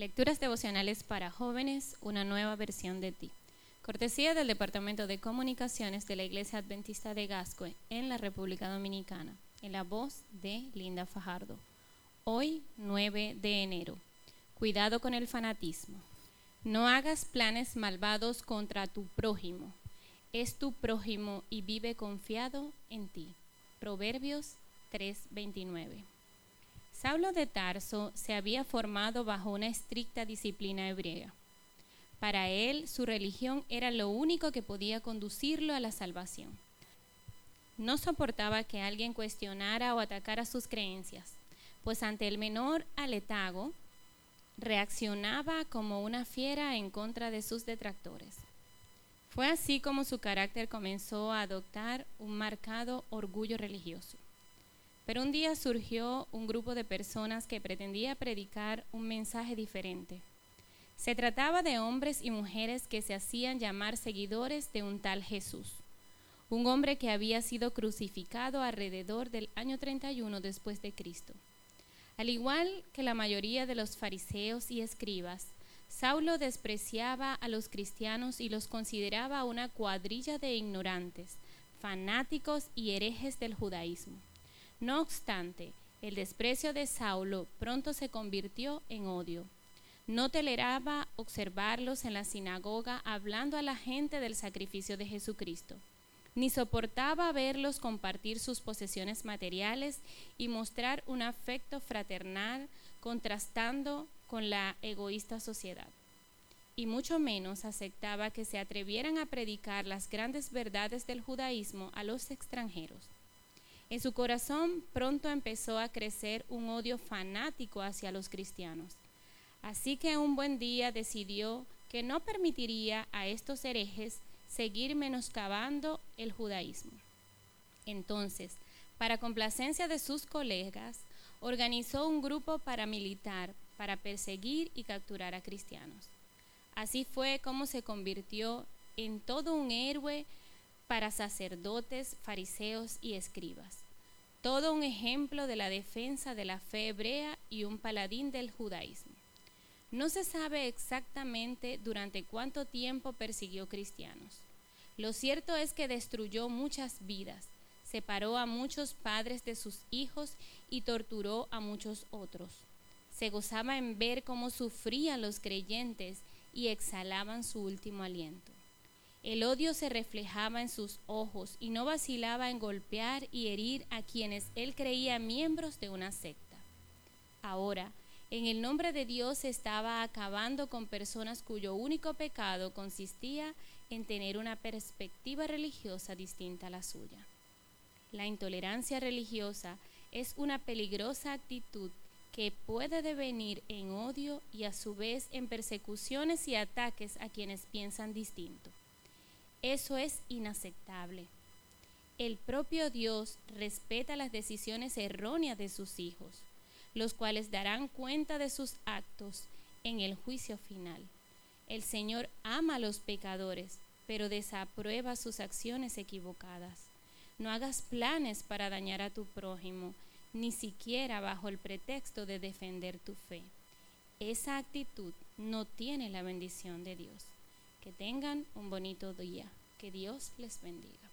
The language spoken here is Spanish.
Lecturas devocionales para jóvenes, una nueva versión de ti. Cortesía del Departamento de Comunicaciones de la Iglesia Adventista de Gascue en la República Dominicana, en la voz de Linda Fajardo. Hoy, 9 de enero. Cuidado con el fanatismo. No hagas planes malvados contra tu prójimo. Es tu prójimo y vive confiado en ti. Proverbios 3:29. Saulo de Tarso se había formado bajo una estricta disciplina hebrea. Para él, su religión era lo único que podía conducirlo a la salvación. No soportaba que alguien cuestionara o atacara sus creencias, pues ante el menor aletago reaccionaba como una fiera en contra de sus detractores. Fue así como su carácter comenzó a adoptar un marcado orgullo religioso. Pero un día surgió un grupo de personas que pretendía predicar un mensaje diferente. Se trataba de hombres y mujeres que se hacían llamar seguidores de un tal Jesús, un hombre que había sido crucificado alrededor del año 31 después de Cristo. Al igual que la mayoría de los fariseos y escribas, Saulo despreciaba a los cristianos y los consideraba una cuadrilla de ignorantes, fanáticos y herejes del judaísmo. No obstante, el desprecio de Saulo pronto se convirtió en odio. No toleraba observarlos en la sinagoga hablando a la gente del sacrificio de Jesucristo, ni soportaba verlos compartir sus posesiones materiales y mostrar un afecto fraternal contrastando con la egoísta sociedad. Y mucho menos aceptaba que se atrevieran a predicar las grandes verdades del judaísmo a los extranjeros. En su corazón pronto empezó a crecer un odio fanático hacia los cristianos. Así que un buen día decidió que no permitiría a estos herejes seguir menoscabando el judaísmo. Entonces, para complacencia de sus colegas, organizó un grupo paramilitar para perseguir y capturar a cristianos. Así fue como se convirtió en todo un héroe para sacerdotes, fariseos y escribas. Todo un ejemplo de la defensa de la fe hebrea y un paladín del judaísmo. No se sabe exactamente durante cuánto tiempo persiguió cristianos. Lo cierto es que destruyó muchas vidas, separó a muchos padres de sus hijos y torturó a muchos otros. Se gozaba en ver cómo sufrían los creyentes y exhalaban su último aliento. El odio se reflejaba en sus ojos y no vacilaba en golpear y herir a quienes él creía miembros de una secta. Ahora, en el nombre de Dios estaba acabando con personas cuyo único pecado consistía en tener una perspectiva religiosa distinta a la suya. La intolerancia religiosa es una peligrosa actitud que puede devenir en odio y a su vez en persecuciones y ataques a quienes piensan distinto. Eso es inaceptable. El propio Dios respeta las decisiones erróneas de sus hijos, los cuales darán cuenta de sus actos en el juicio final. El Señor ama a los pecadores, pero desaprueba sus acciones equivocadas. No hagas planes para dañar a tu prójimo, ni siquiera bajo el pretexto de defender tu fe. Esa actitud no tiene la bendición de Dios. Que tengan un bonito día. Que Dios les bendiga.